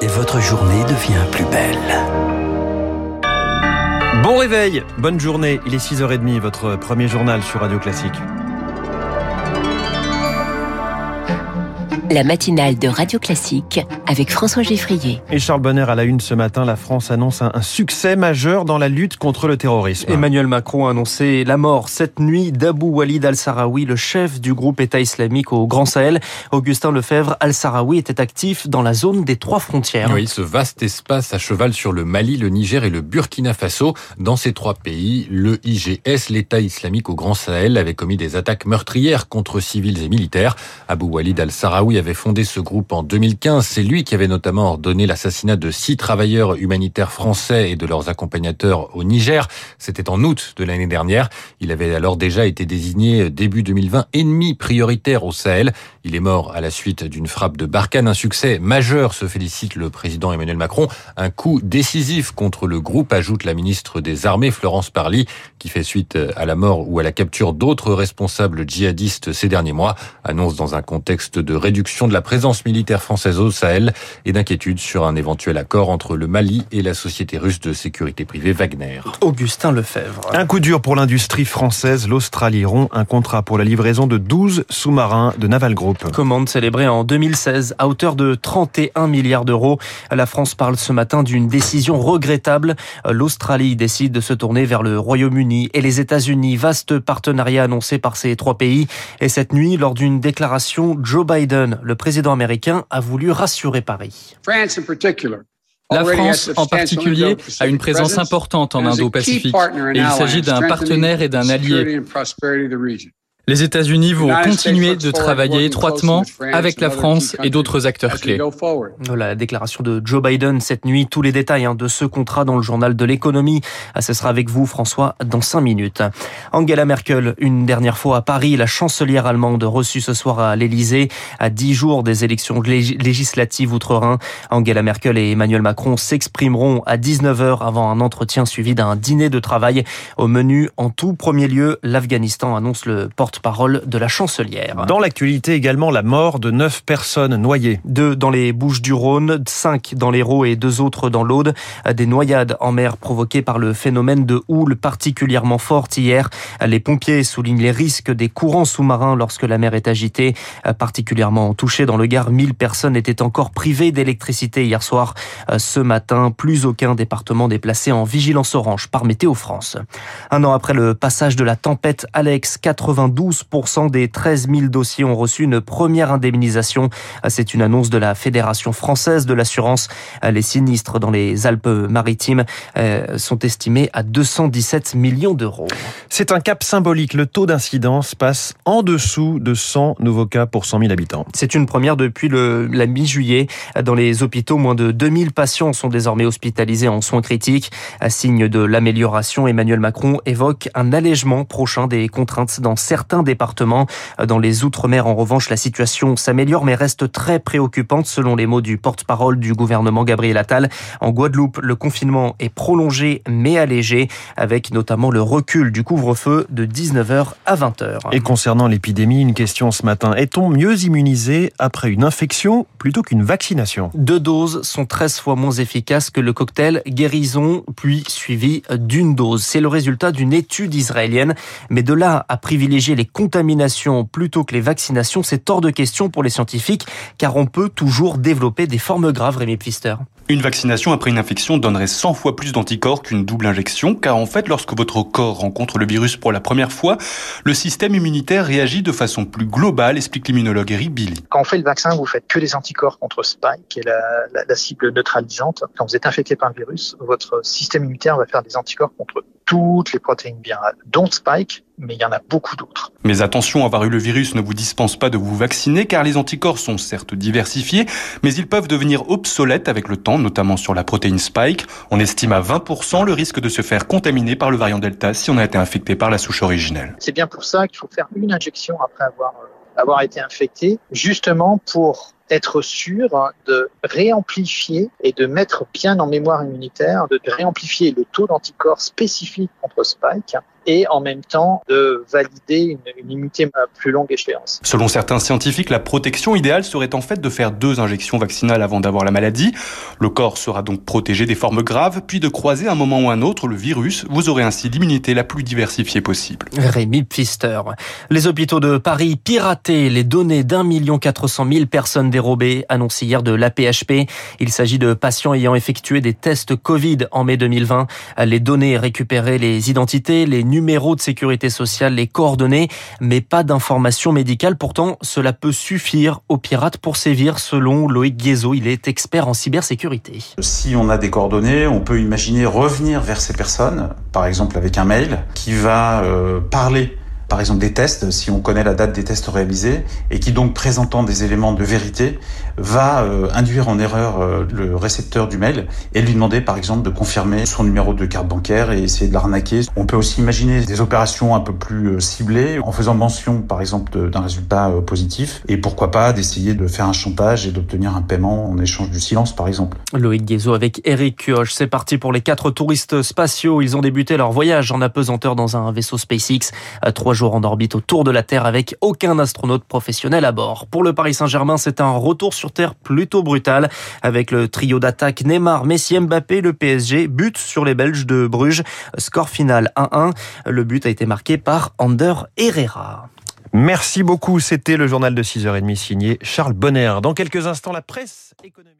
et votre journée devient plus belle. Bon réveil, bonne journée, il est 6h30, votre premier journal sur Radio Classique. La matinale de Radio Classique avec François Geffrier. Et Charles Bonner à la une ce matin, la France annonce un, succès majeur dans la lutte contre le terrorisme. Emmanuel Macron a annoncé la mort cette nuit d'Abou Walid al-Sahraoui, le chef du groupe État islamique au Grand Sahel. Augustin Lefebvre al-Sahraoui était actif dans la zone des trois frontières. Oui, ce vaste espace à cheval sur le Mali, le Niger et le Burkina Faso. Dans ces trois pays, le IGS, l'État islamique au Grand Sahel, avait commis des attaques meurtrières contre civils et militaires. Abou Walid avait fondé ce groupe en 2015. C'est lui qui avait notamment ordonné l'assassinat de six travailleurs humanitaires français et de leurs accompagnateurs au Niger. C'était en août de l'année dernière. Il avait alors déjà été désigné début 2020 ennemi prioritaire au Sahel. Il est mort à la suite d'une frappe de Barkhane. Un succès majeur, se félicite le président Emmanuel Macron. Un coup décisif contre le groupe, ajoute la ministre des Armées, Florence Parly, qui fait suite à la mort ou à la capture d'autres responsables djihadistes ces derniers mois, annonce dans un contexte de réduction de la présence militaire française au Sahel et d'inquiétude sur un éventuel accord entre le Mali et la société russe de sécurité privée Wagner. Augustin Lefebvre. Un coup dur pour l'industrie française. L'Australie rompt un contrat pour la livraison de 12 sous-marins de Naval Group. Commande célébrée en 2016 à hauteur de 31 milliards d'euros. La France parle ce matin d'une décision regrettable. L'Australie décide de se tourner vers le Royaume-Uni et les États-Unis. Vaste partenariat annoncé par ces trois pays. Et cette nuit, lors d'une déclaration, Joe Biden le président américain a voulu rassurer Paris. La France, en particulier, a une présence importante en Indo-Pacifique et il s'agit d'un partenaire et d'un allié. Les États-Unis vont continuer de travailler étroitement avec la France et d'autres acteurs clés. La déclaration de Joe Biden cette nuit, tous les détails hein, de ce contrat dans le journal de l'économie. Ah, ce sera avec vous, François, dans cinq minutes. Angela Merkel, une dernière fois à Paris, la chancelière allemande reçue ce soir à l'Élysée, à dix jours des élections législatives outre-Rhin. Angela Merkel et Emmanuel Macron s'exprimeront à 19h avant un entretien suivi d'un dîner de travail. Au menu, en tout premier lieu, l'Afghanistan annonce le porte parole de la chancelière. Dans l'actualité également, la mort de neuf personnes noyées. Deux dans les Bouches du Rhône, cinq dans l'Hérault et deux autres dans l'Aude. Des noyades en mer provoquées par le phénomène de houle particulièrement forte hier. Les pompiers soulignent les risques des courants sous-marins lorsque la mer est agitée. Particulièrement touchée dans le Gard, 1000 personnes étaient encore privées d'électricité hier soir. Ce matin, plus aucun département déplacé en vigilance orange par Météo France. Un an après le passage de la tempête Alex, 92 12% des 13 000 dossiers ont reçu une première indemnisation. C'est une annonce de la Fédération française de l'assurance. Les sinistres dans les Alpes-Maritimes euh, sont estimés à 217 millions d'euros. C'est un cap symbolique. Le taux d'incidence passe en dessous de 100 nouveaux cas pour 100 000 habitants. C'est une première depuis le, la mi-juillet. Dans les hôpitaux, moins de 2000 patients sont désormais hospitalisés en soins critiques. À signe de l'amélioration, Emmanuel Macron évoque un allègement prochain des contraintes dans certains départements. Dans les Outre-mer, en revanche, la situation s'améliore mais reste très préoccupante selon les mots du porte-parole du gouvernement Gabriel Attal. En Guadeloupe, le confinement est prolongé mais allégé avec notamment le recul du couvre-feu de 19h à 20h. Et concernant l'épidémie, une question ce matin. Est-on mieux immunisé après une infection plutôt qu'une vaccination? Deux doses sont 13 fois moins efficaces que le cocktail guérison puis suivi d'une dose. C'est le résultat d'une étude israélienne. Mais de là à privilégier les contaminations plutôt que les vaccinations, c'est hors de question pour les scientifiques, car on peut toujours développer des formes graves, Rémi Pfister. Une vaccination après une infection donnerait 100 fois plus d'anticorps qu'une double injection, car en fait, lorsque votre corps rencontre le virus pour la première fois, le système immunitaire réagit de façon plus globale, explique l'immunologue Eric Billy. Quand on fait le vaccin, vous faites que des anticorps contre Spike, qui est la, la, la cible neutralisante. Quand vous êtes infecté par un virus, votre système immunitaire va faire des anticorps contre toutes les protéines virales, dont Spike, mais il y en a beaucoup d'autres. Mais attention, avoir eu le virus ne vous dispense pas de vous vacciner, car les anticorps sont certes diversifiés, mais ils peuvent devenir obsolètes avec le temps, notamment sur la protéine Spike. On estime à 20% le risque de se faire contaminer par le variant Delta si on a été infecté par la souche originelle. C'est bien pour ça qu'il faut faire une injection après avoir, euh, avoir été infecté, justement pour être sûr de réamplifier et de mettre bien en mémoire immunitaire, de réamplifier le taux d'anticorps spécifique contre Spike et en même temps de valider une, une immunité à plus longue échéance. Selon certains scientifiques, la protection idéale serait en fait de faire deux injections vaccinales avant d'avoir la maladie. Le corps sera donc protégé des formes graves, puis de croiser un moment ou un autre le virus. Vous aurez ainsi l'immunité la plus diversifiée possible. Rémi Pfister. Les hôpitaux de Paris piratés, les données d'un million quatre cent mille personnes dérobées, annoncé hier de l'APHP. Il s'agit de patients ayant effectué des tests Covid en mai 2020. Les données récupérées, les identités, les numéros de sécurité sociale, les coordonnées, mais pas d'informations médicales. Pourtant, cela peut suffire aux pirates pour sévir, selon Loïc Guézo. Il est expert en cybersécurité. Si on a des coordonnées, on peut imaginer revenir vers ces personnes, par exemple avec un mail, qui va euh, parler par exemple des tests, si on connaît la date des tests réalisés, et qui donc présentant des éléments de vérité, va euh, induire en erreur euh, le récepteur du mail et lui demander par exemple de confirmer son numéro de carte bancaire et essayer de l'arnaquer. On peut aussi imaginer des opérations un peu plus euh, ciblées en faisant mention par exemple d'un résultat positif et pourquoi pas d'essayer de faire un chantage et d'obtenir un paiement en échange du silence par exemple. Loïc Guézo avec Eric Kioch, c'est parti pour les quatre touristes spatiaux. Ils ont débuté leur voyage en apesanteur dans un vaisseau SpaceX. Trois jours en orbite autour de la Terre avec aucun astronaute professionnel à bord. Pour le Paris Saint-Germain, c'est un retour sur Terre plutôt brutal. Avec le trio d'attaque Neymar, Messi, Mbappé, le PSG but sur les Belges de Bruges. Score final 1-1. Le but a été marqué par Ander Herrera. Merci beaucoup. C'était le journal de 6h30 signé Charles Bonner. Dans quelques instants, la presse économique.